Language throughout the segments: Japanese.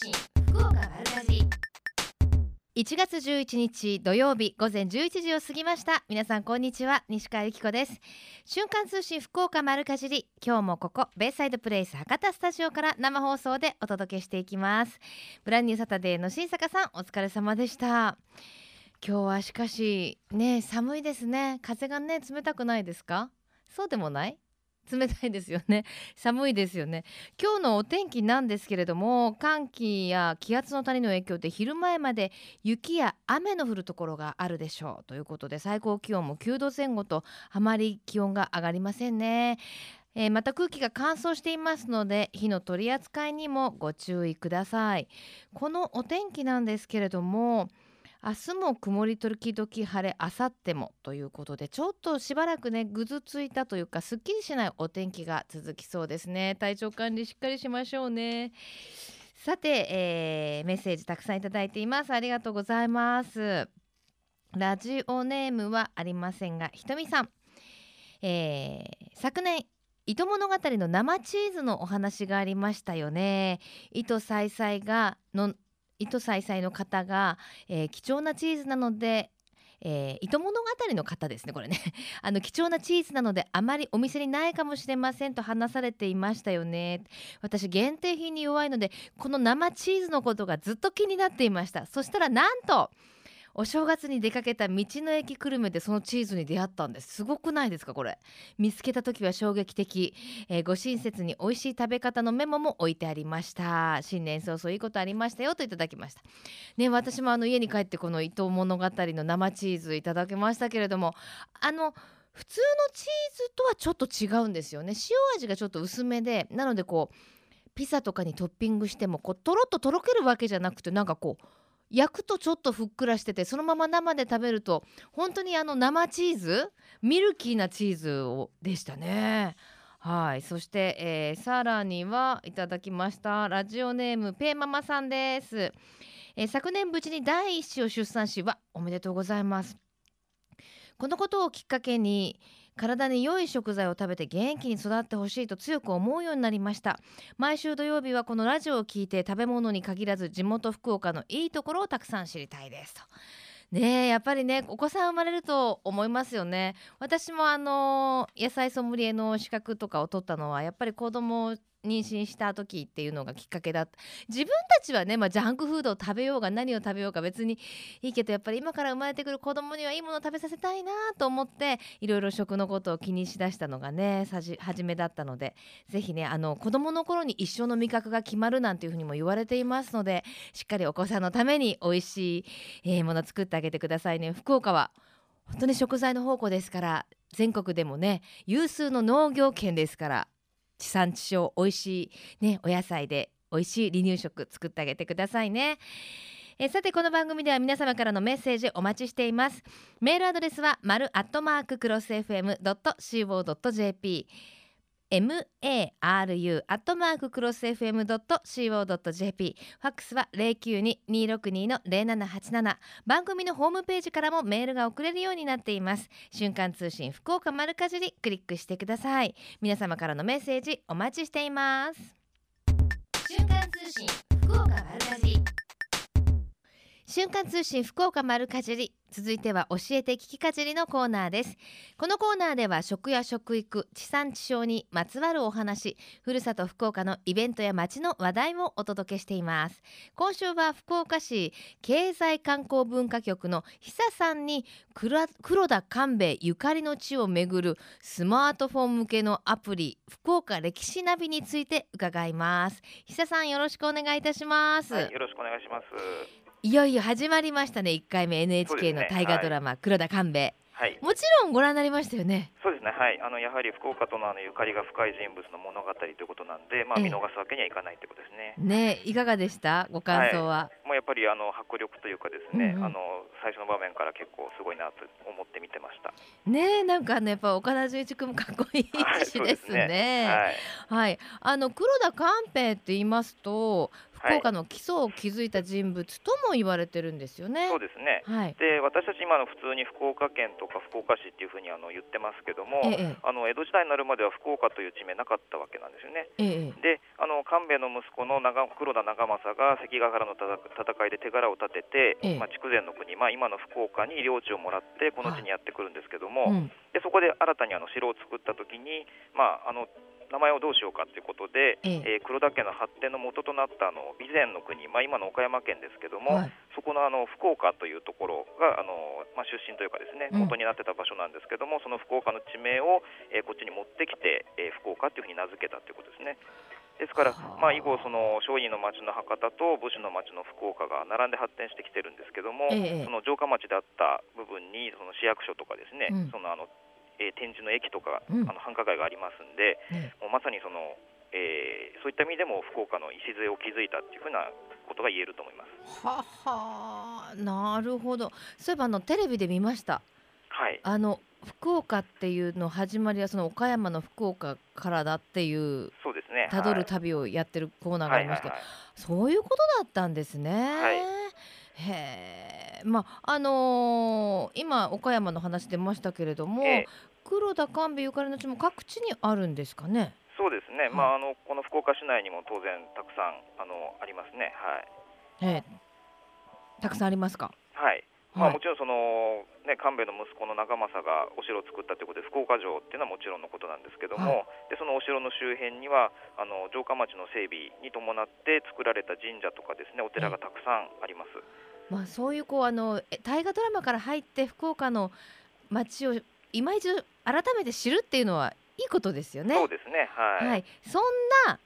信福岡丸かじり。1月11日土曜日午前11時を過ぎました。皆さんこんにちは。西川由紀子です。瞬間通信福岡丸かじり。今日もここベイサイドプレイス博多スタジオから生放送でお届けしていきます。ブランニューサタデーの新坂さんお疲れ様でした。今日はしかしね寒いですね。風がね冷たくないですか？そうでもない？冷たいですよね。寒いですよね。今日のお天気なんですけれども寒気や気圧の谷の影響で昼前まで雪や雨の降るところがあるでしょうということで最高気温も9度前後とあまり気温が上がりませんね。えー、また空気が乾燥していますので火の取り扱いにもご注意ください。このお天気なんですけれども明日も曇り時々晴れあさってもということでちょっとしばらくねぐずついたというかすっきりしないお天気が続きそうですね。体調管理しっかりしましょうね。さて、えー、メッセージたくさんいただいています。ありがとうございます。ラジオネームはありませんがひとみさん、えー、昨年糸物語の生チーズのお話がありましたよね。糸さいさいがの糸さいさいの方が、えー、貴重なチーズなのでえー、糸物語の方ですねこれね。あの貴重なチーズなのであまりお店にないかもしれませんと話されていましたよね。私限定品に弱いのでこの生チーズのことがずっと気になっていました。そしたらなんとお正月に出かけた道の駅久留米でそのチーズに出会ったんです。すごくないですかこれ。見つけた時は衝撃的、えー、ご親切に美味しい食べ方のメモも置いてありました。新年早々いいことありましたよといただきました。ね私もあの家に帰ってこの伊藤物語の生チーズいただきましたけれどもあの普通のチーズとはちょっと違うんですよね。塩味がちょっと薄めでなのでこうピザとかにトッピングしてもこうとろっととろけるわけじゃなくてなんかこう焼くとちょっとふっくらしててそのまま生で食べると本当にあの生チーズ？ミルキーなチーズをでしたね。はい。そして、えー、さらにはいただきましたラジオネームペイママさんです、えー、昨年無事に第一子を出産しはおめでとうございます。このことをきっかけに体に良い食材を食べて元気に育ってほしいと強く思うようになりました。毎週土曜日はこのラジオを聞いて食べ物に限らず地元福岡のいいところをたくさん知りたいですと。ねやっぱりねお子さん生まれると思いますよね。私もあの野菜ソムリエの資格とかを取ったのはやっぱり子供妊娠した時っていうのがきっかけだった。自分たちはね、まあ、ジャンクフードを食べようが何を食べようか別にいいけどやっぱり今から生まれてくる子供にはいいものを食べさせたいなと思っていろいろ食のことを気にしだしたのがね初めだったので是非ねあの子供の頃に一生の味覚が決まるなんていうふうにも言われていますのでしっかりお子さんのために美味しい、もの作ってあげてくださいね。福岡は本当に食材の宝庫ですから全国でもね有数の農業圏ですから地産地消美味しいねお野菜で美味しい離乳食作ってあげてくださいね。えさてこの番組では皆様からのメッセージお待ちしています。メールアドレスは丸アットマーククロス FM.co.jp maru アットマーククロス FM.co.jp ファックスは092-262の0787番組のホームページからもメールが送れるようになっています。瞬間通信福岡丸かじりクリックしてください。皆様からのメッセージお待ちしています。瞬間通信福岡丸かじり瞬間通信福岡丸かじり。続いては教えて聞きかじりのコーナーです。このコーナーでは食や食育地産地消にまつわるお話ふるさと福岡のイベントや街の話題をお届けしています。今週は福岡市経済観光文化局の久さんに黒田官兵衛ゆかりの地をめぐるスマートフォン向けのアプリ福岡歴史ナビについて伺います。久さんよろしくお願いいたします、はい、よろしくお願いします。いよいよ始まりましたね1回目 NHK の大河ドラマ、ねはい、黒田官兵衛はい、もちろんご覧になりましたよね。そうですね。はい。あのやはり福岡とのあのゆかりが深い人物の物語ということなんで、まあ見逃すわけにはいかないということですね。ね、いかがでした？ご感想は？はい、もうやっぱりあの迫力というかですね、うんうん、あの最初の場面から結構すごいなと思って見てました。ね、なんかねやっぱ岡田准一君もかっこいいしですね。はい、ねはい、はい。あの黒田官兵衛って言いますと福岡の基礎を築いた人物とも言われてるんですよね。そうですね。はい。で私たち今の普通に福岡県とか福岡市っていうふうにあの言ってますけども、ええあの江戸時代になるまでは福岡という地名なかったわけなんですよね。ええであの官兵衛の息子の長黒田長政が関ヶ原の戦戦いで手柄を立てて、ええまあ、筑前の国、まあ、今の福岡に領地をもらってこの地にやってくるんですけども、うん。でそこで新たにあの城を作った時に、まあ、あの名前をどうしようかということで、ええ。えー黒田家の発展の元となったあの備前の国、まあ、今の岡山県ですけども、はい。そこのあの福岡というところがあの、まあ、出身というかですねうん。元になってた場所なんですけども、その福岡の地名を、えーこっちに持ってきて、えー福岡というふうに名付けたということですね。ですから、はあ。まあ、以後、その商人の町の博多と武士の町の福岡が並んで発展してきてるんですけども、ええ。その城下町であった部分にその市役所とかですね、うん。そのあのえー展示の駅とか、うんあの繁華街がありますんで、ねもうまさにその、えーそういった意味でも福岡の礎を築いたっていうふうなことが言えると思います。ははなるほど。そういえばあのテレビで見ました。はいあの福岡っていうの始まりはその岡山の福岡からだっていうそうですね。たどるはい旅をやってるコーナーがありまして、そういうことだったんですね。はいへえ、まああのー今岡山の話出ましたけれども、黒田官兵衛ゆかりの地も各地にあるんですかね？そうですね、いまあ、あのこの福岡市内にも当然たくさんあのありますね。はいええ、たくさんありますか？はいまあ、はいもちろんその、ね、官兵衛の息子の長政がお城を作ったということで福岡城っていうのはもちろんのことなんですけども、でそのお城の周辺にはあの城下町の整備に伴って作られた神社とかですねお寺がたくさんあります。まあそういうこうあのえ大河ドラマから入って福岡の街を今一度改めて知るっていうのはいいことですよね。そうですね。はい、はい、そんな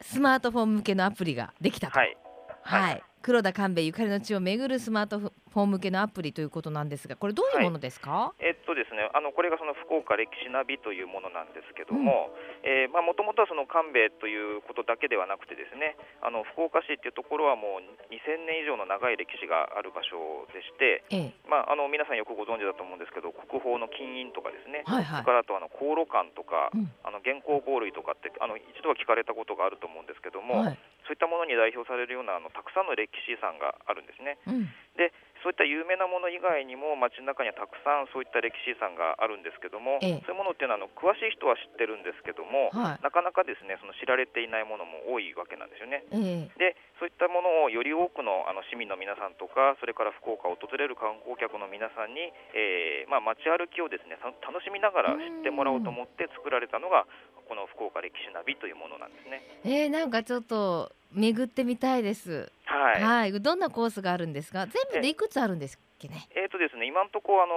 スマートフォン向けのアプリができたと。はい。はい、はい黒田官兵衛ゆかりの地を巡るスマートフォン向けのアプリということなんですが、これどういうものですか？えっとですね、あのこれがその福岡歴史ナビというものなんですけども、えーまあもともとはその官兵衛ということだけではなくてですね、あの福岡市っていうところはもう2000年以上の長い歴史がある場所でして、ええ、まああの皆さんよくご存知だと思うんですけど、国宝の金印とかですね、はいはい。それからあとあの航路館とか、うんあの元寇香類とかってあの一度は聞かれたことがあると思うんですけども、はい。そういったものに代表されるようなあのたくさんの歴史遺産があるんですね。うん。でそういった有名なもの以外にも街の中にはたくさんそういった歴史遺産があるんですけども、ええそういうものっていうのはあの詳しい人は知ってるんですけども、はい。なかなかですねその知られていないものも多いわけなんですよね。ええ、でそういったものをより多くのあの市民の皆さんとかそれから福岡を訪れる観光客の皆さんに、えーまあ、街歩きをですねさ楽しみながら知ってもらおうと思って作られたのがこの福岡歴史ナビというものなんですね。えー、なんかちょっと巡ってみたいです。はい、はい。どんなコースがあるんですか？全部でいくつあるんですっけね？えーとですね、今のところ、あの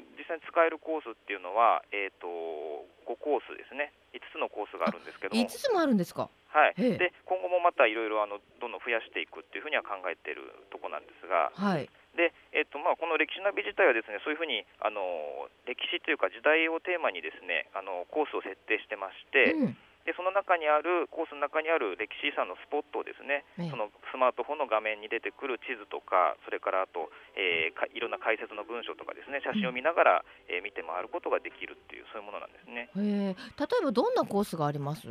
ー実際に使えるコースっていうのは、えー、と5コースですね、5つのコースがあるんですけども、五つもあるんですか？はい、ええで今後もまたいろいろあのどんどん増やしていくっていうふうには考えているところなんですが、はい。でえーとまあ、この歴史ナビ自体はですねそういうふうに、あのー歴史というか時代をテーマにですねあのコースを設定してまして、うん。でその中にあるコースの中にある歴史遺産のスポットをですね、ええそのスマートフォンの画面に出てくる地図とか、それからあと、えーかいろんな解説の文章とかですね、写真を見ながら、えー見て回ることができるっていうそういうものなんですね。例えばどんなコースがあります？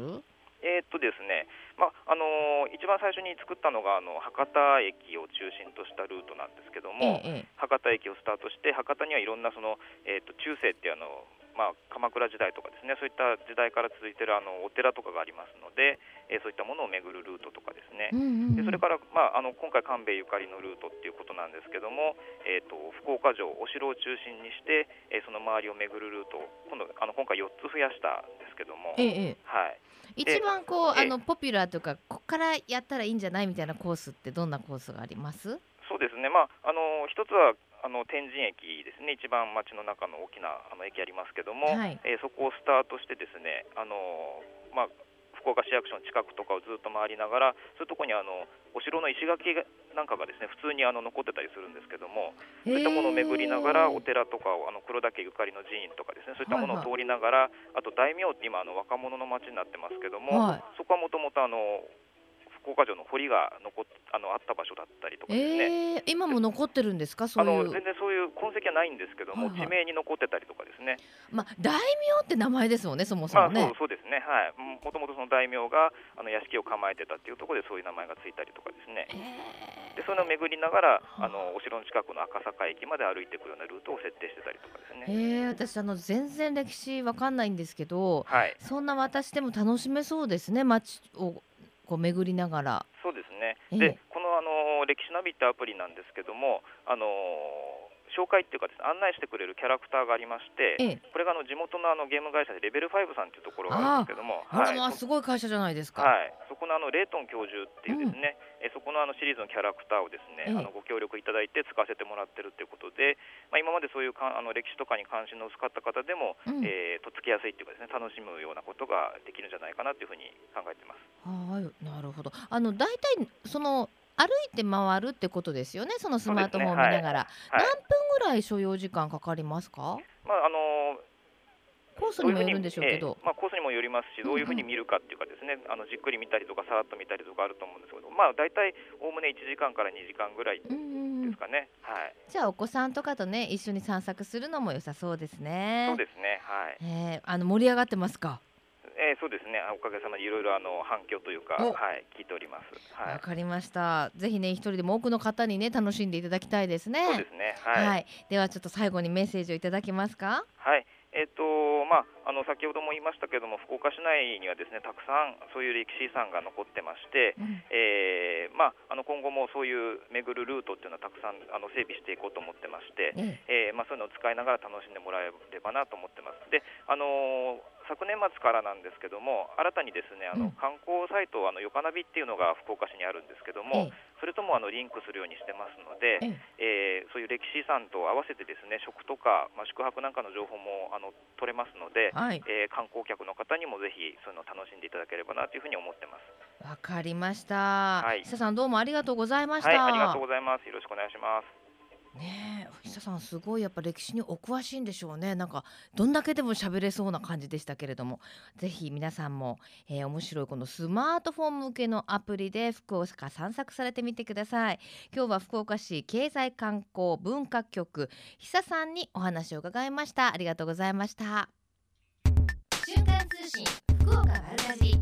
えーっとですね、まああのー一番最初に作ったのがあの博多駅を中心としたルートなんですけども、ええ、博多駅をスタートして博多にはいろんなその、えー、と中世っていうあの、まあ、鎌倉時代とかですねそういった時代から続いているあのお寺とかがありますので、えーそういったものを巡るルートとかですね、うんうんうん。でそれから、まあ、あの今回、官兵衛ゆかりのルートっていうことなんですけども、えー、と福岡城、お城を中心にして、えーその周りを巡るルートを今度あの今回4つ増やしたんですけども、ええ、ええ。はい、一番こうええあのポピュラーというかここからやったらいいんじゃないみたいなコースってどんなコースがあります？そうですね、まあ、あの一つはあの天神駅ですね、一番街の中の大きなあの駅ありますけども、はい。えーそこをスタートしてですね、あのまあ、福岡市役所の近くとかをずっと回りながら、そういうところにあのお城の石垣がなんかがですね普通にあの残ってたりするんですけども、そういったものを巡りながら、お寺とかをあの黒田家ゆかりの寺院とかですね、そういったものを通りながら、あと大名って今あの若者の街になってますけども、はい。そこはもともとあの福岡城の堀が残っあのあった場所だったりとかですね、えー、今も残ってるんですかそういうあの全然そういう痕跡はないんですけども、はいはい地名に残ってたりとかですね、まあ大名って名前ですもんねそもそまあ、も、そうそうですね、はい、もともとその大名があの屋敷を構えてたっていうところでそういう名前がついたりとかですね、えでそういうのを巡りながらあのお城の近くの赤坂駅まで歩いていくようなルートを設定してたりとかですね。えー私あの全然歴史わかんないんですけどはい、そんな私でも楽しめそうですね街をこう巡りながらそうですね。ええで、このあの歴史ナビってアプリなんですけども、あの紹介っていうかですね、案内してくれるキャラクターがありまして、ええ。これがあの地元のあのゲーム会社でレベル5さんっていうところがあるんですけども、はい。まあすごい会社じゃないですか、はい、そこのあのレイトン教授っていうですね、えそこのあのシリーズのキャラクターをですね、ええ。あのご協力いただいて使わせてもらってるっていうことで、まあ、今までそういうかあの歴史とかに関心の薄かった方でも、うん。えーとっつきやすいっていうかですね楽しむようなことができるんじゃないかなというふうに考えてます。はいなるほど。あの大体その歩いて回るってことですよねそのスマートフォンを見ながら、はい。何分ぐらい所要時間かかりますか？まああのコースにもよるんでしょうけど。ええまあ、コースにもよりますし、うんうん。どういうふうに見るかっていうかですね、あのじっくり見たりとか、さらっと見たりとかあると思うんですけど、まあ、大体おおむね1時間から2時間ぐらいでうんうんうん。すかね。はい、じゃあお子さんとかとね一緒に散策するのも良さそうですね。そうですね。はい。えーあの盛り上がってますか？えー、そうですね。おかげさまでいろいろあの反響というか、おはい、聞いております。はわい。かりましたぜひね一人でも多くの方にね楽しんでいただきたいですねそうですね。はい。はい、ではちょっと最後にメッセージをいただけますか？はい。えっ、とまああの先ほども言いましたけども、福岡市内にはですねたくさんそういう歴史遺産が残ってまして、うん。えーまああの今後もそういう巡るルートっていうのはたくさんあの整備していこうと思ってまして、ええ。ーまあ、そういうのを使いながら楽しんでもらえればなと思ってます。で、あのー昨年末からなんですけども、新たにですねあうん。の観光サイト、あのよかなびっていうのが福岡市にあるんですけども、えそれともあのリンクするようにしてますので、え。えーそういう歴史遺産と合わせてですね食とか、まあ、宿泊なんかの情報もあの取れますので、はい。えー観光客の方にもぜひそういうのを楽しんでいただければなというふうに思ってます。わかりました、はい。久さんどうもありがとうございました、はい、ありがとうございます。よろしくお願いします。ねえ久さんすごいやっぱ歴史にお詳しいんでしょうね。なんかどんだけでも喋れそうな感じでしたけれども。ぜひ皆さんも、えー面白いこのスマートフォン向けのアプリで福岡散策されてみてください。今日は福岡市経済観光文化局久さんにお話を伺いました。ありがとうございました。瞬間通信福岡丸かじ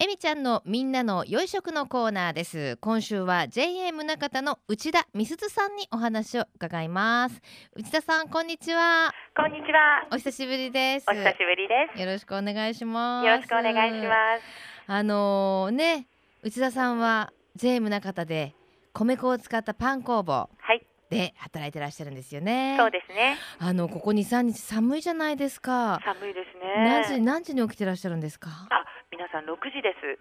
えみちゃんのみんなの良い食のコーナーです。今週は JA 宗方の内田美鈴さんにお話を伺います。内田さんこんにちは。こんにちは。お久しぶりです。お久しぶりです。よろしくお願いします。よろしくお願いします。あのーね内田さんは JA 宗方で米粉を使ったパン工房。はい、で働いてらっしゃるんですよねそうですね。あのここ2、3日寒いじゃないですか寒いです何時ね。何時に起きてらっしゃるんですか？あ、皆さん6時です。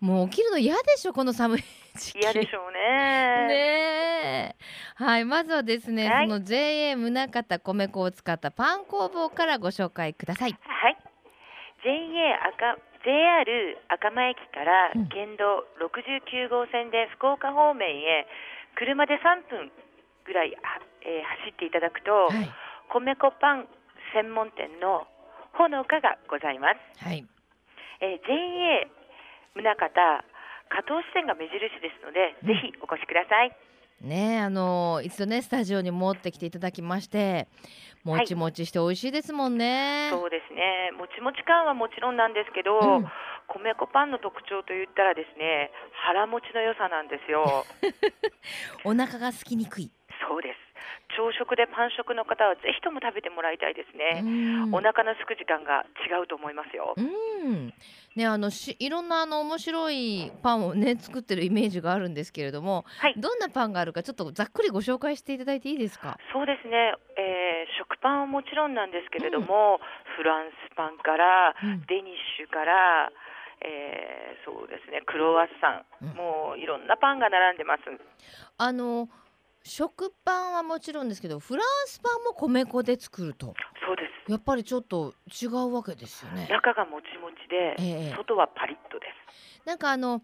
もう起きるの嫌でしょこの寒い時期嫌でしょうね。ねえはいまずはですね、はいその JA 宗方米粉を使ったパン工房からご紹介くださいはい。JA 赤 JR 赤間駅からうん県道69号線で福岡方面へ車で3分ぐらい、はえー走っていただくと、はい米粉パン専門店のほのかがございます。はいえー JA 宗方加藤支店が目印ですので、うんぜひお越しください。ねえあの一度ねスタジオに持ってきていただきましてもちもちして美味しいですもんね、そうですね。もちもち感はもちろんなんですけど、うん米粉パンの特徴といったらですね、腹持ちの良さなんですよ。お腹が空きにくい、そうです。朝食でパン食の方はぜひとも食べてもらいたいですうね。んお腹のすく時間が違うと思いますよ。うんねあのしいろんなあの面白いパンをね作ってるイメージがあるんですけれどもはい。どんなパンがあるかちょっとざっくりご紹介していただいていいですか？そうですね、えー食パンはもちろんなんですけれども、フランスパンからうんデニッシュから、えーそうですねクロワッサン、うんもういろんなパンが並んでます。あの食パンはもちろんですけどフランスパンも米粉で作るとそうです。やっぱりちょっと違うわけですよね。中がもちもちで、ええ外はパリッとです。なんかあの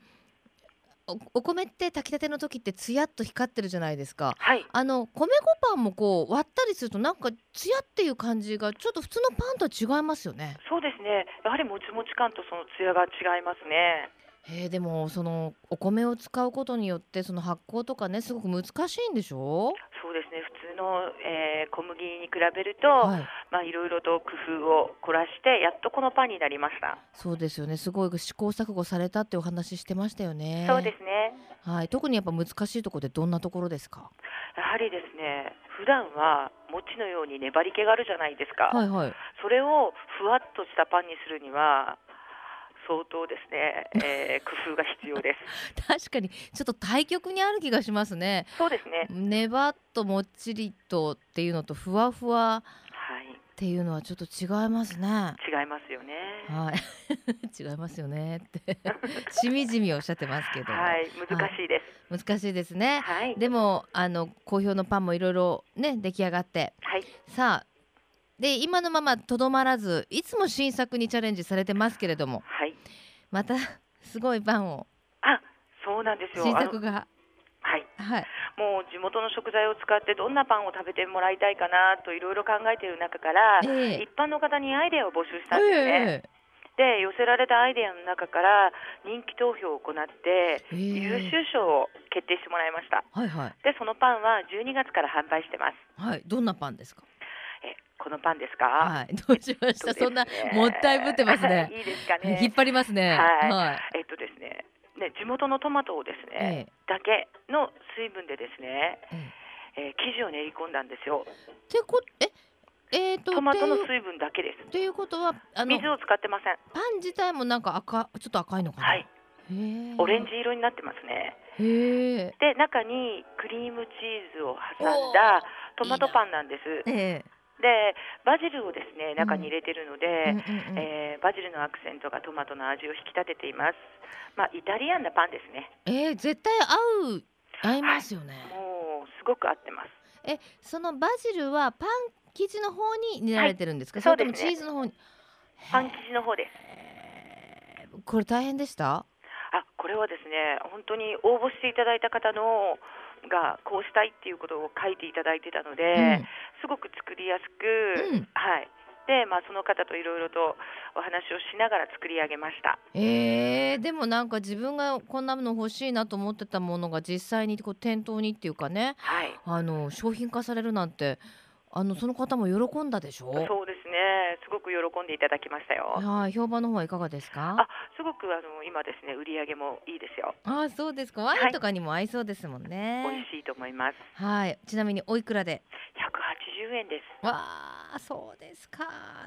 おお米って炊きたての時ってツヤっと光ってるじゃないですか。はい。あの米粉パンもこう割ったりするとなんかツヤっていう感じがちょっと普通のパンとは違いますよね。そうですね。やはりもちもち感とそのツヤが違いますね。えー、でもそのお米を使うことによってその発酵とかねすごく難しいんでしょ？そうですね。普通の、えー、小麦に比べると、はい、まあいろいろと工夫を凝らしてやっとこのパンになりました。そうですよね。すごい試行錯誤されたってお話してましたよね。そうですね。はい。特にやっぱ難しいところでどんなところですか？やはりですね普段は餅のように粘り気があるじゃないですか、はいはい。それをふわっとしたパンにするには相当ですね、えー、工夫が必要です。確かにちょっと対極にある気がしますね。そうですね。ねばっともっちりとっていうのとふわふわはい。っていうのはちょっと違いますね。違いますよね。はい。違いますよね。って。しみじみおっしゃってますけど、はい。難しいです。難しいですね。はい。でもあの好評のパンもいろいろね出来上がって。はい。さあで今のままとどまらずいつも新作にチャレンジされてますけれども。はい。またすごいパンを。あそうなんですよ。新作が。はい。はい。もう地元の食材を使ってどんなパンを食べてもらいたいかなといろいろ考えている中から、ええ。一般の方にアイデアを募集したんですね、えで寄せられたアイデアの中から人気投票を行って優秀賞を決定してもらいました。はいはい。でそのパンは12月から販売してます。はい。どんなパンですか？えこのパンですか、はい。どうしました？そんなもったいぶってますね。いいですかね。引っ張りますね。はい。はい。えっとですねね地元のトマトをですね、ええ。だけの水分でですね、ええ。えー生地を練り込んだんですよ。ってこええー、とトマトの水分だけです。っていうことはあの水を使ってません。パン自体もなんか赤ちょっと赤いのかな、はい。オレンジ色になってますね。へえ。で中にクリームチーズを挟んだトマトパンなんです。ええでバジルをですね中に入れてるので、うんえーバジルのアクセントがトマトの味を引き立てています。まあイタリアンなパンですね。えー、絶対合う。合いますよね、もうすごく合ってます。えそのバジルはパン生地の方に練られてるんですか、はい。それともチーズの方に？パン生地の方です。これ大変でした？あこれはですね本当に応募していただいた方のがこうしたいっていうことを書いていただいてたので、すごく作りやすく、うん。はい。でまあその方といろいろとお話をしながら作り上げました。うん、えー、でもなんか自分がこんなの欲しいなと思ってたものが実際にこう店頭にっていうかねはい。あの商品化されるなんてあのその方も喜んだでしょ？そうですね。すごく喜んでいただきましたよ。はい。評判の方はいかがですか？あすごくあの今ですね売り上げもいいですよ。あそうですか？ワインとかにも合いそうですもん美ね味しいと思います。はい。ちなみにおいくらで？180円です。わあそうですか。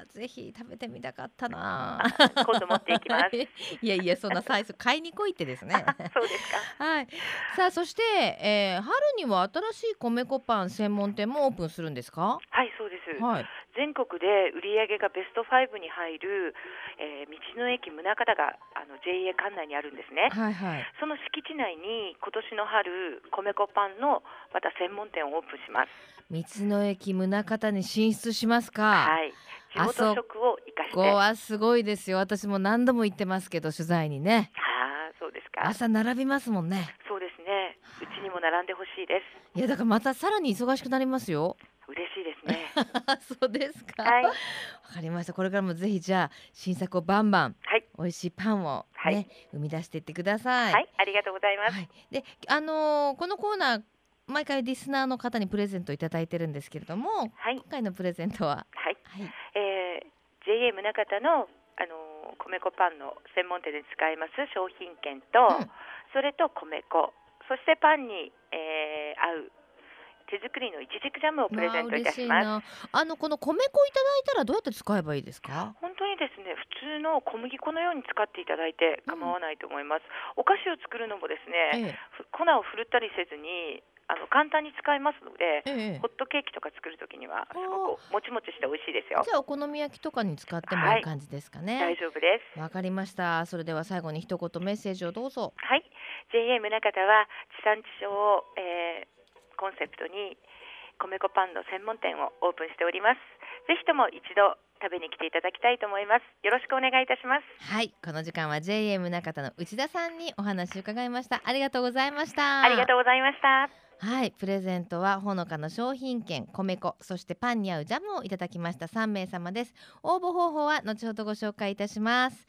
ぜひ食べてみたかったな。今度持っていきます。いやいやそんな最初買いに来いってですね。そうですか。はい。さあそして、えー春には新しい米粉パン専門店もオープンするんですか？はいそうです。はい。全国で売り上げがベスト5に入る、えー道の駅宗像があの JA 管内にあるんですね。はいはい。その敷地内に今年の春米粉パンのまた専門店をオープンします。道の駅宗像に進出しますか、はい。地元食を生かして。ここはすごいですよ。私も何度も行ってますけど取材にね。ああそうですか。朝並びますもんね。そうですね。うちにも並んでほしいです。いやだからまたさらに忙しくなりますよ嬉しいですね。そうですか。はい。わかりました。これからもぜひじゃあ新作をバンバンはい。美味しいパンをね、はい。生み出していってください。はいありがとうございます。はい。であのーこのコーナー毎回リスナーの方にプレゼントいただいてるんですけれどもはい。今回のプレゼントは、はい。はい、えー JA 宗像のあのー米粉パンの専門店で使います商品券と、うん。それと米粉そしてパンに、えー合う手作りのいちじくジャムをプレゼントいたします。わあのこの米粉いただいたらどうやって使えばいいですか？本当にですね普通の小麦粉のように使っていただいて構わないと思います、お菓子を作るのもですね、えふ粉をふるったりせずにあの簡単に使えますので、えええホットケーキとか作るときにはすごくもちもちして美味しいですよ。じゃあお好み焼きとかに使ってもい。い感じですか大ね丈夫です。わ、かりました。それでは最後に一言メッセージをどうぞ。はい。JA 宗像は地産地消を、えーコンセプトに米粉パンの専門店をオープンしております。ぜひとも一度食べに来ていただきたいと思います。よろしくお願いいたします。はいこの時間は JA 宗像の内田さんにお話を伺いました。ありがとうございました。ありがとうございました。はいプレゼントはほのかの商品券米粉そしてパンに合うジャムをいただきました。3名様です。応募方法は後ほどご紹介いたします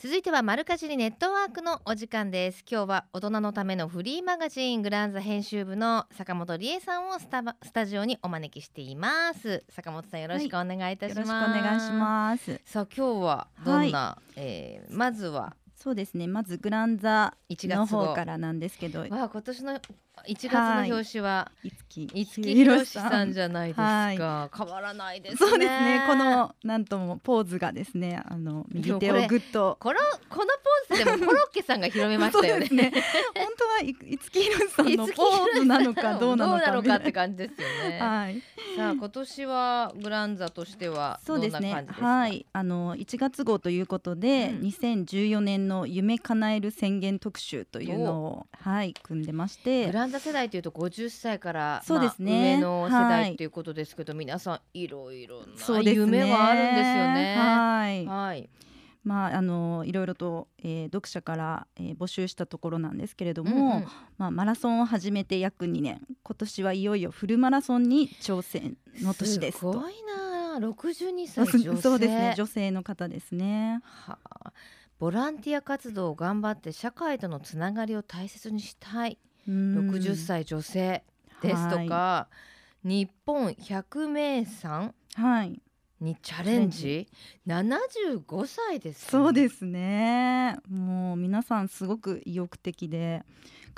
続いては丸かじりネットワークのお時間です。今日は大人のためのフリーマガジングランザ編集部の坂本理恵さんをスタジオにお招きしています。坂本さんよろしくお願いいたします、はい、よろしくお願いします。さあ今日はどんな、はい、えー、まずはそうですね。まずグランザの方からなんですけど。わあ今年の1月の表紙は五木ひろしさんじゃないですか、はい、変わらないですね。そうですね。このなんともポーズがですねあの右手をグッと。このこのポーズでもコロッケさんが広めましたよね。ね。本当は五木ひろしさんのポーズなのかどうなのかのかって感じですよね。はい。さあ今年はグランザとしてはそうですね。はい。あの1月号ということで、うん、2014年の夢叶える宣言特集というのをはい組んでまして。グランザ世代というと50歳からそうですね、まあ、上の世代とい。うことですけど、はい、皆さんいろいろな夢はあるんですよね。はい、はい。まあ、あのいろいろと、えー、読者から、えー、募集したところなんですけれども、うんうん、まあ、マラソンを始めて約2年。今年はいよいよフルマラソンに挑戦の年ですすごいな62 歳女性。そうですね。女性の方ですね。はあ、ボランティア活動を頑張って社会とのつながりを大切にしたい。60歳女性ですとか、はい、日本百名山にチャレンジ、はい、75歳です、ね、そうですね。もう皆さんすごく意欲的で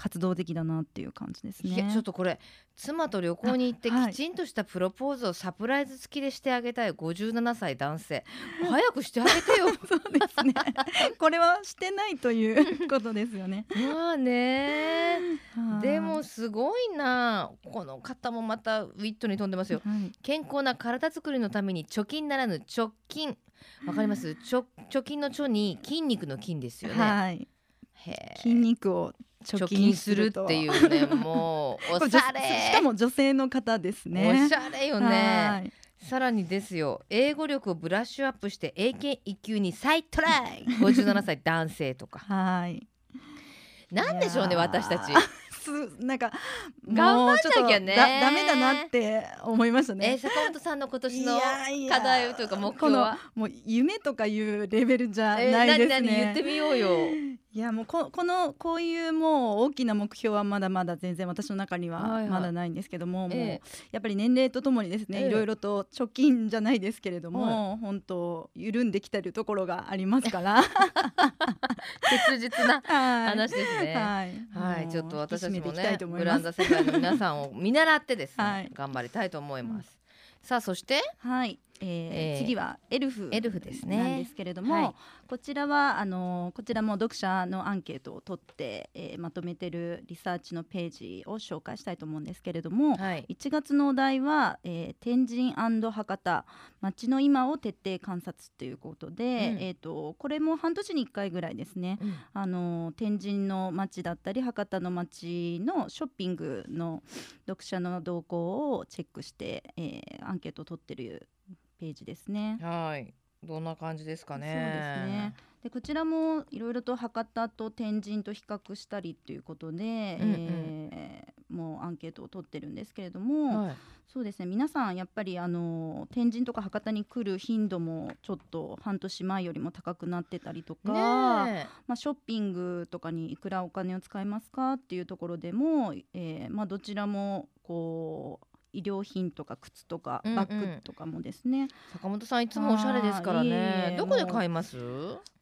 活動的だなっていう感じですね。ちょっとこれ妻と旅行に行ってきちんとしたプロポーズをサプライズ付きでしてあげたい57歳男性。早くしてあげてよ。そうですね。これはしてないということですよね。まあね。でもすごいな。この方もまたウィットに飛んでますよ、はい、健康な体作りのために貯金ならぬ直近わかります？貯金の貯に筋肉の筋ですよね、はい、筋肉を貯金するっていうねもう おしゃれ。しかも女性の方ですね。おしゃれよね。さらにですよ。英語力をブラッシュアップして英検1級に再トライ。57歳男性とか。はい。なんでしょうね私たち。なんか頑張んなきゃね。だダメだなって思いましたね、えー、坂本さんの今年の課題というか目標は？もう夢とかいうレベルじゃないですね、えー、何何言ってみようよいやもうここのこういうもう大きな目標はまだまだ全然私の中にはまだないんですけどもはいはい、もうやっぱり年齢とともにですね、えいろいろと貯金じゃないですけれども、はい、本当緩んできてるところがありますから。切実な 話ですね。はい、はい、ちょっと私たちもねグランダ世代の皆さんを見習ってですね、はい、頑張りたいと思います。うん、さあそして？はいえー、次はエルフエルフですね。なんですけれども、はい、こちらはあのこちらも読者のアンケートを取って、えー、まとめてるリサーチのページを紹介したいと思うんですけれども、はい、1月のお題は、えー、天神博多街の今を徹底観察ということで、うん、えーと、これも半年に1回ぐらいですね、うん、あの天神の街だったり博多の街のショッピングの読者の動向をチェックして、えー、アンケートを取ってるページですね。はいどんな感じですかね。そうですね。でこちらもいろいろと博多と天神と比較したりということで、うんうん、えー、もうアンケートを取ってるんですけれども、はい、そうですね皆さんやっぱりあの天神とか博多に来る頻度もちょっと半年前よりも高くなってたりとか、まあ、ショッピングとかにいくらお金を使いますかっていうところでも、えーまあ、どちらもこう衣料品とか靴とかバッグとかもですね、うんうん、坂本さんいつもおしゃれですからね。どこで買います？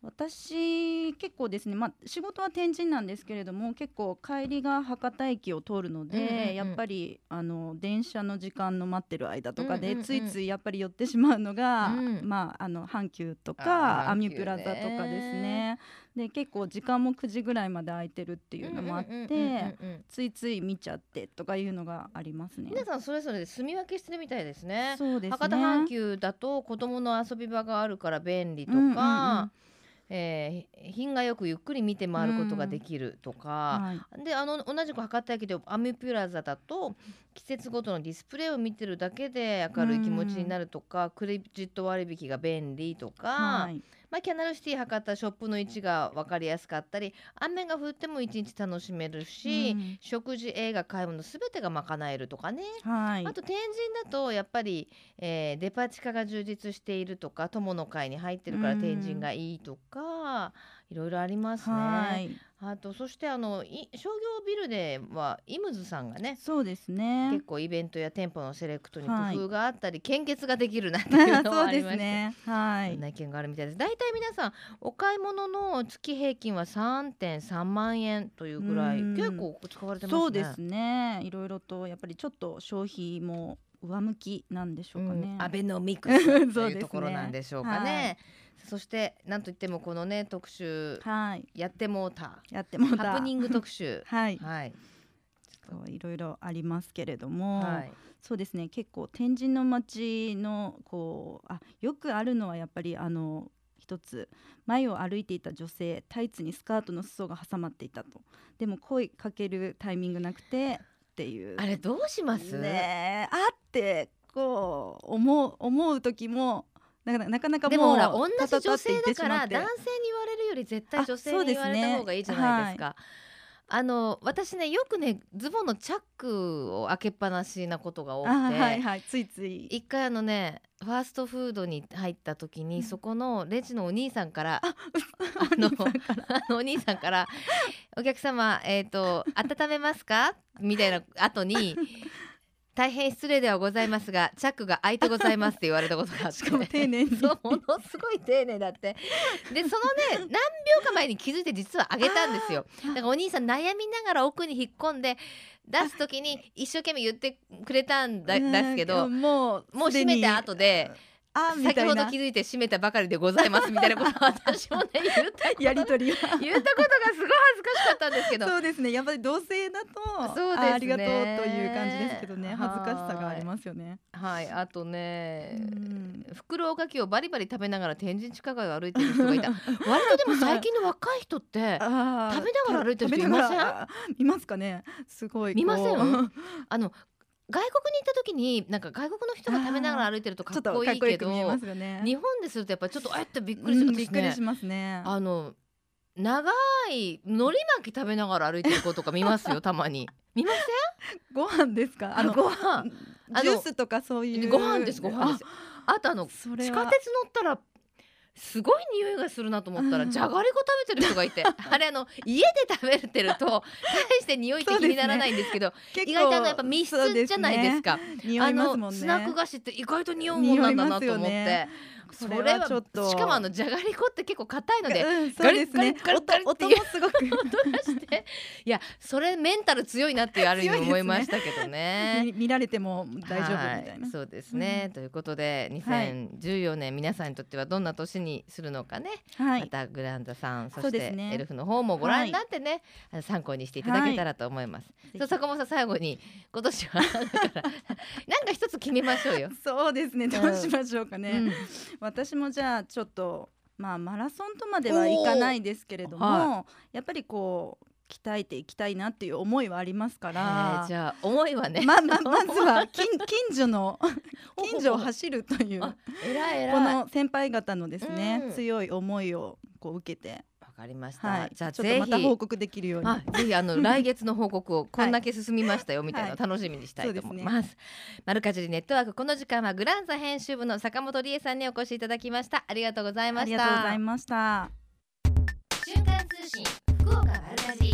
私結構ですねまあ仕事は天神なんですけれども結構帰りが博多駅を通るので、うんうんうん、やっぱりあの電車の時間の待ってる間とかで、うんうんうん、ついついやっぱり寄ってしまうのが、うん、まああの阪急とかアミュプラザとかですねで結構時間も9時ぐらいまで空いてるっていうのもあってついつい見ちゃってとかいうのがありますね皆さんそれぞれ住み分けしてるみたいですねそうですね博多阪急だと子供の遊び場があるから便利とか、うんうんうんえー、品がよくゆっくり見て回ることができるとか、うんはい、であの同じく博多駅でアミュピュラザだと季節ごとのディスプレイを見てるだけで明るい気持ちになるとか、うん、クレジット割引が便利とか、はい、まあ、キャナルシティ博多ショップの位置が分かりやすかったり雨が降っても一日楽しめるし、うん、食事映画買い物すべてが賄えるとかね、はい、あと天神だとやっぱり、えー、デパ地下が充実しているとか友の会に入ってるから天神がいいとか。いろいろありますね。あとそしてあの商業ビルではイムズさんがねそうですね。結構イベントや店舗のセレクトに工夫があったり、はい、献血ができるなっていうのもありまして ね。はい。な意見があるみた。いです大体皆さんお買い物の月平均は3.3万円というぐらい結構使われてますね。そうですね。いろいろとやっぱりちょっと消費も上向きなんでしょうかね、うん、アベノミクスというところなんでしょうかね。はいそしてなんといってもこのね特集、はい、やってもうた。やってもハプニング特集。はい、はい、いろいろありますけれども、はい、そうですね。結構天神の町のこうあよくあるのはやっぱりあの一つ前を歩いていた女性タイツにスカートの裾が挟まっていたと。でも声かけるタイミングなくてっていう。あれどうします？ねあってこう思う思う時もなかなかなかでもほら同じ女性だから男性に言われるより絶対女性に言われた方がいいじゃないですか。あの私ねよくねズボンのチャックを開けっぱなしなことが多くて、はいはい、ついつい。一回あのねファーストフードに入った時に、うん、そこのレジのお兄さんから。あのお兄さんから「お客様、えーと温めますか?」みたいな後に大変失礼ではございますがチャックが開いてございますって言われたことがあって。しかも丁寧に。そうものすごい丁寧だって。でそのね何秒か前に気づいて実はあげたんですよ。だからお兄さん悩みながら奥に引っ込んで出す時に一生懸命言ってくれたんだですけどもうもう閉めた後であ先ほど気づいて閉めたばかりでございますみたいなことを私もね言ったやり取り言ったことがすごい恥ずかしかったんですけど。そうですね。やっぱり同性だとそうです、ね、ありがとうという感じですけどね。恥ずかしさがありますよね。はい。あとね袋おかきをバリバリ食べながら天神地下街を歩いてる人がいた。割とでも最近の若い人って食べながら歩いてる人いません？見ますかね。すごい見ません？あの外国に行った時になんか外国の人が食べながら歩いてるとかっこいいけど、ね、日本でするとやっぱりちょっとあってびっくりする、ね、びっくりしますね。あの長い海苔巻き食べながら歩いてる子とか見ますよたまに。見ません？ご飯ですか？あのご飯ジュースとかそういう。ご飯ですご飯です。あとあの地下鉄乗ったらすごい匂いがするなと思ったら、じゃがりこ食べてる人がいて。あれあの家で食べてると 大して匂いって気にならないんですけど、ね、意外とあのやっぱ密室じゃないですか。すね、あのスナック菓子って意外と匂うもんなんだなと思って。それはちょっと。しかもあのじゃがりこって結構硬いので、うん、ガリッガリッガリッガリッっていうすごく。音がして。いやそれメンタル強いなっていうある意味思いましたけどね。見見られても大丈夫みたいな、そうですね、うん、ということで2014年、皆さんにとってはどんな年にするのかね、はい、またグランザさんそして、エルフの方もご覧になってね、はい、参考にしていただけたらと思います、はい、そう坂本さん最後に今年は なんか一つ決めましょうよ。そうですね。どうしましょうかね、うん 私もじゃあちょっとまあマラソンとまではいかないですけれども、はい、やっぱりこう鍛えていきたいなっていう思いはありますから。じゃあ思いはね。まままずは 近近所の 近所を走るというこの先輩方のですね、うん、強い思いをこう受けてかりました。はい、じゃあちょっとまた報告できるように、ぜひあの来月の報告をこんだけ進みましたよみたいなの楽しみにしたいと思います。はいね、マルカジリネットワークこの時間はグランザ編集部の坂本理恵さんにお越しいただきました。ありがとうございました。ありがとうございました。瞬間通信福岡マルカジ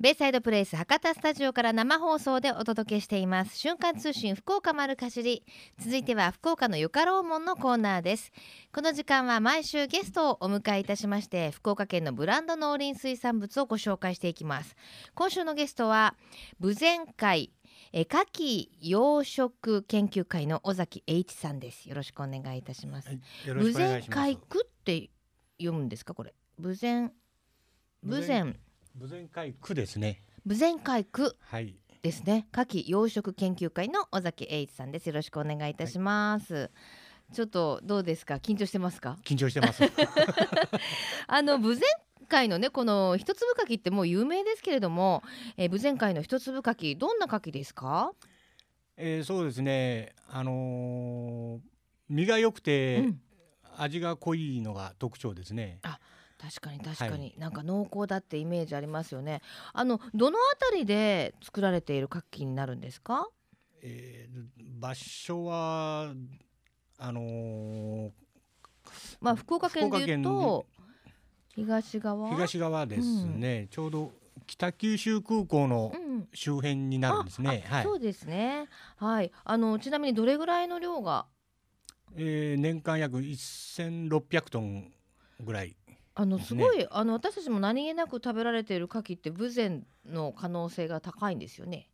ベイサイドプレイス博多スタジオから生放送でお届けしています。瞬間通信福岡丸かじり。続いては福岡のよかろうもんのコーナーです。この時間は毎週ゲストをお迎えいたしまして福岡県のブランド農林水産物をご紹介していきます。今週のゲストは武前会え牡蠣養殖研究会の尾崎栄一さんです。よろしくお願いいたします、は前会区って読むんですかこれ？武前武前武前会区ですね。武前会区はい。ですね。牡蠣養殖研究会の尾崎栄一さんです。よろしくお願いいたします、はい、ちょっとどうですか？緊張してますか？緊張してます。あの武前会のねこの一粒牡蠣ってもう有名ですけれども、えー、武前会の一粒牡蠣どんな牡蠣ですか？えー、そうですね。あのー、身が良くて、うん、味が濃いのが特徴ですね。あ確かに確かに、はい、なんか濃厚だってイメージありますよね。あのどのあたりで作られている牡蠣になるんですか、えー、場所はあのー、まあ福岡県でいうと東側？東側ですね、うん、ちょうど北九州空港の周辺になるんですね、うんはい、そうですね。はい。あのちなみにどれぐらいの量が？えー、年間約1600トンぐらいあのすごい、あの私たちも何気なく食べられている牡蠣ってブゼンの可能性が高いんですよね。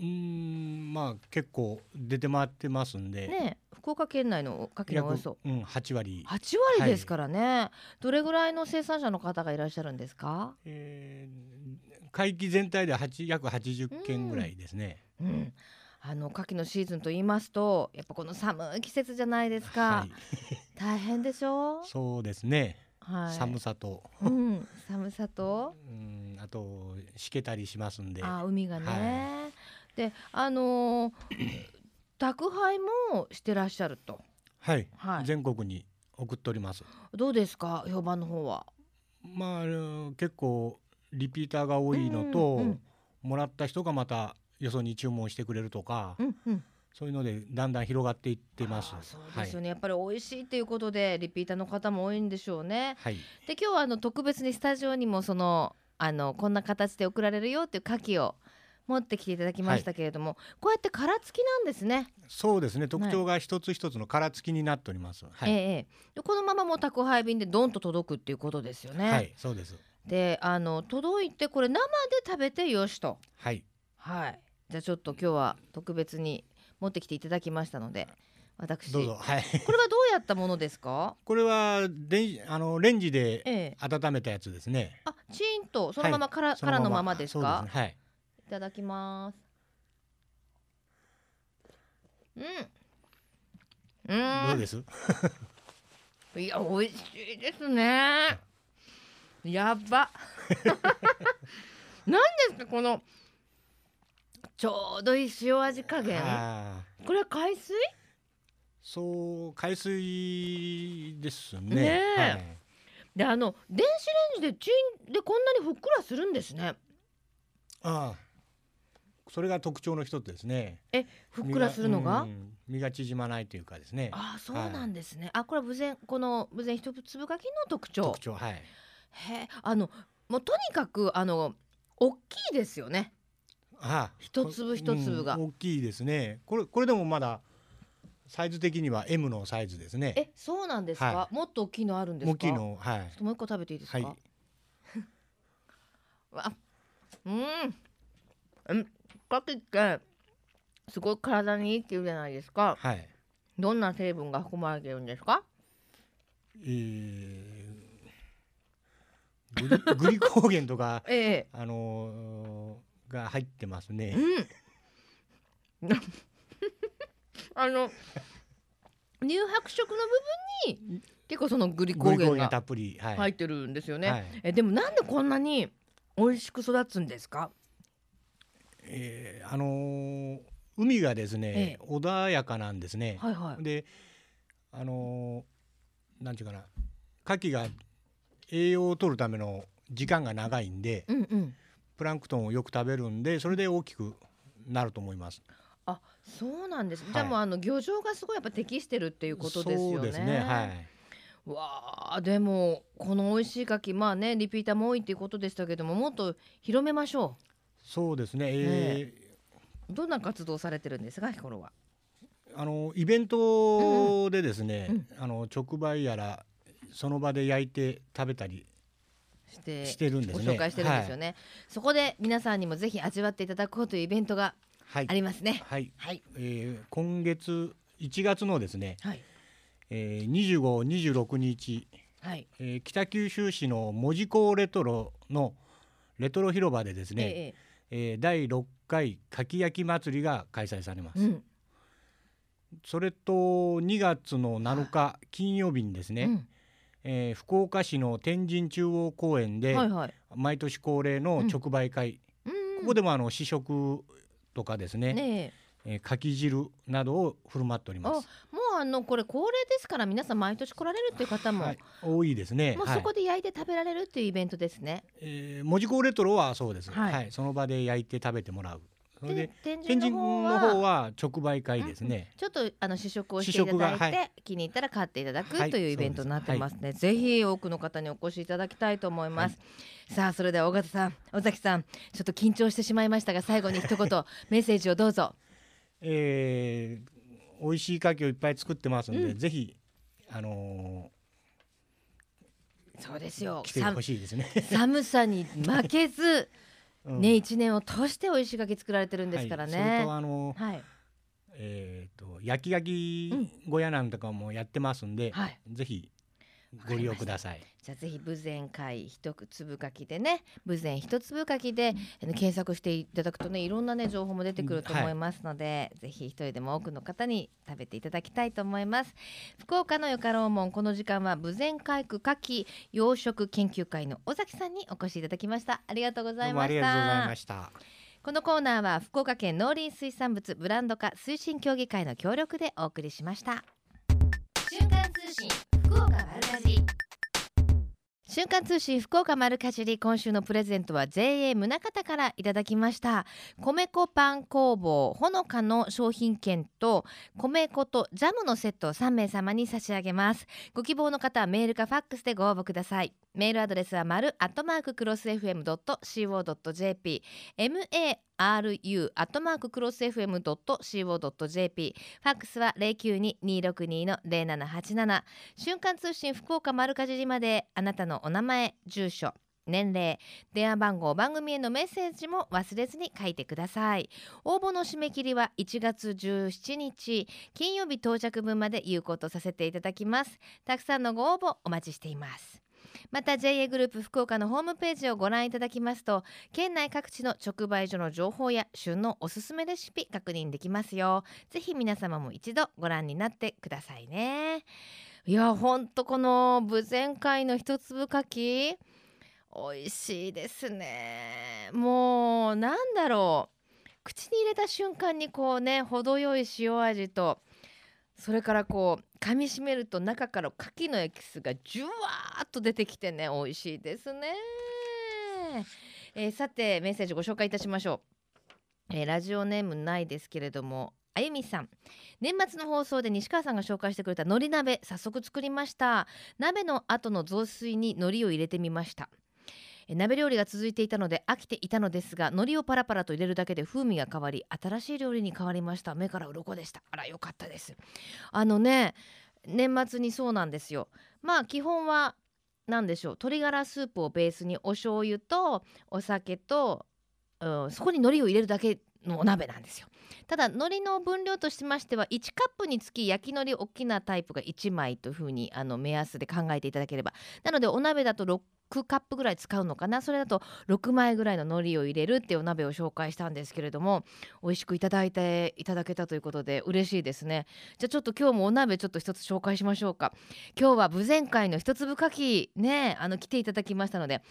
うんまあ結構出て回ってますんで。ね福岡県内の牡蠣のおよそ、うん、8割。8割ですからね、はい、どれぐらいの生産者の方がいらっしゃるんですか、えー、海域全体で8約80件ぐらいですね。うん、うん。あの牡蠣のシーズンと言いますとやっぱこの寒い季節じゃないですか、はい、大変でしょ？うそうですねはい、寒さと、うん、寒さと、うん、あとしけたりしますんで、あ海がね、はい、であのー、宅配もしてらっしゃると、はい、はい、全国に送っております。どうですか？評判の方は。まあ結構リピーターが多いのと、うんうん、もらった人がまたよそに注文してくれるとか、うんうん、そういうのでだんだん広がっていってます。そうですよね、はい、やっぱり美味しいということでリピーターの方も多いんでしょうね。はい、で今日はあの特別にスタジオにもそのあのこんな形で送られるよっていう牡蠣を持ってきていただきましたけれども、はい、こうやって殻付きなんですね。そうですね。特徴が一つ一つの殻付きになっております。はい、ええこのままも宅配便でドンと届くっていうことですよね。はい、そうです。で、あの届いてこれ生で食べてよしと。はい。はい。じゃあちょっと今日は特別に持ってきていただきましたので私。どうぞはい。これはどうやったものですか？これはであのレンジで温めたやつですね、あチーンとそのままから、はい、からのままですか？す、ね、はい。いただきます。うん。うん。どうです？いや美味しいですね。やば。なんですかこのちょうどいい塩味加減。これは海水？そう海水ですね。ね、はい、であの電子レンジでチンでこんなにふっくらするんですね。ああ。それが特徴の一つですね。えふっくらするのが？身が縮まないというかですね。あそうなんですね、はい、あこれは無前この無前一粒がきの特徴。特徴はい。へえ。あのもうとにかくあの大きいですよねあ一粒一粒が、うん、大きいですね。これこれでもまだサイズ的には M のサイズですね。えそうなんですか、はい、もっと大きいのあるんですか？大きいのはい。もう一個食べていいですか、はい、わうん。うん。かきってすごい体にいいって言うじゃないですか。はい。どんな成分が含まれてるんですか？えー、グリ グリコーゲンとか、ええ、あのー、が入ってますね。うん あの乳白色の部分に結構そのグリコーゲンが入ってるんですよね。はい、えでもなんでこんなに美味しく育つんですか？えー、あのー、海がですね、ええ、穏やかなんですね。はいはい、であのー、なんていうかな牡蠣が栄養を取るための時間が長いんで、うんうん、プランクトンをよく食べるんでそれで大きくなると思います。あそうなんです、はい、じゃあもうあの漁場がすごいやっぱ適してるっていうことですよね。そうですね。はい。わあでもこの美味しい牡蠣まあねリピーターも多いっていうことでしたけどももっと広めましょう。そうですね、え。ー、どんな活動されてるんですか日頃は？あのイベントでですね、うんうん、あの直売やらその場で焼いて食べたりしてしてるんです、ね、ご紹介してるんですよね、はい、そこで皆さんにもぜひ味わっていただこうというイベントがありますね。はい。はい、えー、今月1月のですね、はい、えー、25、26日はい、えー、北九州市の門司港レトロのレトロ広場でですね、えええー、第6回かき焼き祭りが開催されます。うん、それと2月の7日金曜日にですね、うん、えー、福岡市の天神中央公園で、毎年恒例の直売会、うん、ここでもあの試食とかですねねえ。ー、かき汁などを振る舞っております。もうあのこれ恒例ですから皆さん毎年来られるという方も、はい、多いですね。もうそこで焼いて食べられるっていうイベントですね。はい、えー、文字工レトロはそうです、はい、はい、その場で焼いて食べてもらう。それで天神の方は直売会ですね、ちょっとあの試食をしていただいて、はい、気に入ったら買っていただくというイベントになってますね、はい、ぜひ多くの方にお越しいただきたいと思います、はい、さあそれでは尾形さん尾崎さんちょっと緊張してしまいましたが最後に一言 メッセージをどうぞ。えー、美味しい牡蠣をいっぱい作ってますんで、うん、ぜひあのー、そうですよ。来てほしいですね。寒さに負けず、うん、ね一年を通して美味しい牡蠣作られてるんですからね、はい、それとあのー、はい。えーと、焼き牡蠣小屋なんとかもやってますんで、うんはい、ぜひご利用ください。じゃあぜひ豊前会一粒書きでね豊前一粒書きで、うん、検索していただくとねいろんなね情報も出てくると思いますので、はい、ぜひ一人でも多くの方に食べていただきたいと思います。福岡のよかろうもんこの時間は豊前海区夏季養殖研究会の尾崎さんにお越しいただきました。ありがとうございました。このコーナーは福岡県農林水産物ブランド化推進協議会の協力でお送りしました。瞬間通信瞬間通信福岡丸かじり今週のプレゼントは JA 宗像からいただきました。米粉パン工房ほのかの商品券と米粉とジャムのセットを3名様に差し上げます。ご希望の方はメールかファックスでご応募ください。メールアドレスは丸アットマーククロス FM.co.jp maru アットマーククロス FM.co.jp ファックスは092-262-0787瞬間通信福岡丸かじりまであなたのお名前住所年齢電話番号番組へのメッセージも忘れずに書いてください。応募の締め切りは1月17日金曜日到着分まで有効とさせていただきます。たくさんのご応募お待ちしています。また JA グループ福岡のホームページをご覧いただきますと県内各地の直売所の情報や旬のおすすめレシピ確認できますよ。ぜひ皆様も一度ご覧になってくださいね。いやほんとこの豊前会の一粒かき美味しいですね。もうなんだろう。口に入れた瞬間にこうね程よい塩味とそれからこう噛みしめると中から牡蠣のエキスがジュワーっと出てきてね美味しいですね、えー、さてメッセージご紹介いたしましょう、えー、ラジオネームないですけれどもあゆみさん。年末の放送で西川さんが紹介してくれた海苔鍋早速作りました。鍋の後の雑炊に海苔を入れてみました。鍋料理が続いていたので飽きていたのですが海苔をパラパラと入れるだけで風味が変わり新しい料理に変わりました。目から鱗でした。あらよかったです。あのね年末にそうなんですよ。まあ基本は何でしょう。鶏ガラスープをベースにお醤油とお酒と、うん、そこに海苔を入れるだけのお鍋なんですよ。ただ海苔の分量としましては1カップにつき焼き海苔大きなタイプが1枚というふうにあの目安で考えていただければ。なのでお鍋だと6カップぐらい使うのかな。それだと6枚ぐらいの海苔を入れるっていうお鍋を紹介したんですけれども美味しくいただいていただけたということで嬉しいですね。じゃあちょっと今日もお鍋ちょっと一つ紹介しましょうか。今日は豊前会の一粒かきねあの来ていただきましたので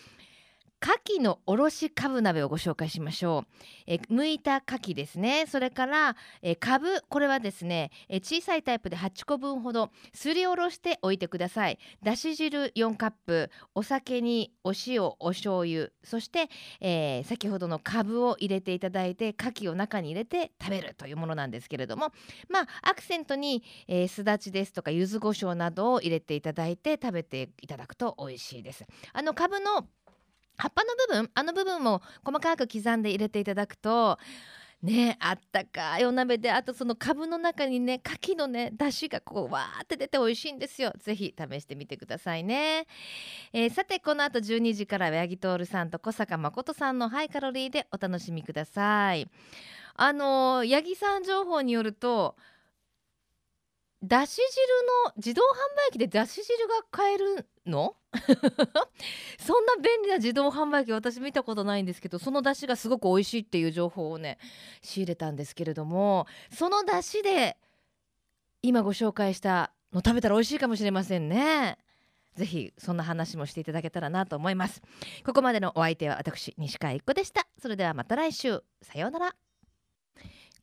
牡蠣のおろしかぶ鍋をご紹介しましょう、え剥いた牡蠣ですね。それからえかぶ。これはですねえ小さいタイプで8個分ほど。すりおろしておいてください。だし汁4カップ。お酒にお塩お醤油。そして、えー、先ほどのかぶを入れていただいて牡蠣を中に入れて食べるというものなんですけれども。まあアクセントに、え、すだちですとか柚子胡椒などを入れていただいて食べていただくと美味しいです。あのかぶの葉っぱの部分あの部分も細かく刻んで入れていただくとねあったかいお鍋であとそのかぶの中にね牡蠣のね出汁がこうわーって出て美味しいんですよ。ぜひ試してみてくださいね、えー、さてこの後12時から八木徹さんと小坂誠さんのハイカロリーでお楽しみください。あのー、八木さん情報によるとだし汁の自動販売機でだし汁が買えるの？そんな便利な自動販売機私見たことないんですけどそのだしがすごく美味しいっていう情報をね仕入れたんですけれどもそのだしで今ご紹介したの食べたら美味しいかもしれませんね。ぜひそんな話もしていただけたらなと思います。ここまでのお相手は私西川一子でした。それではまた来週。さようなら。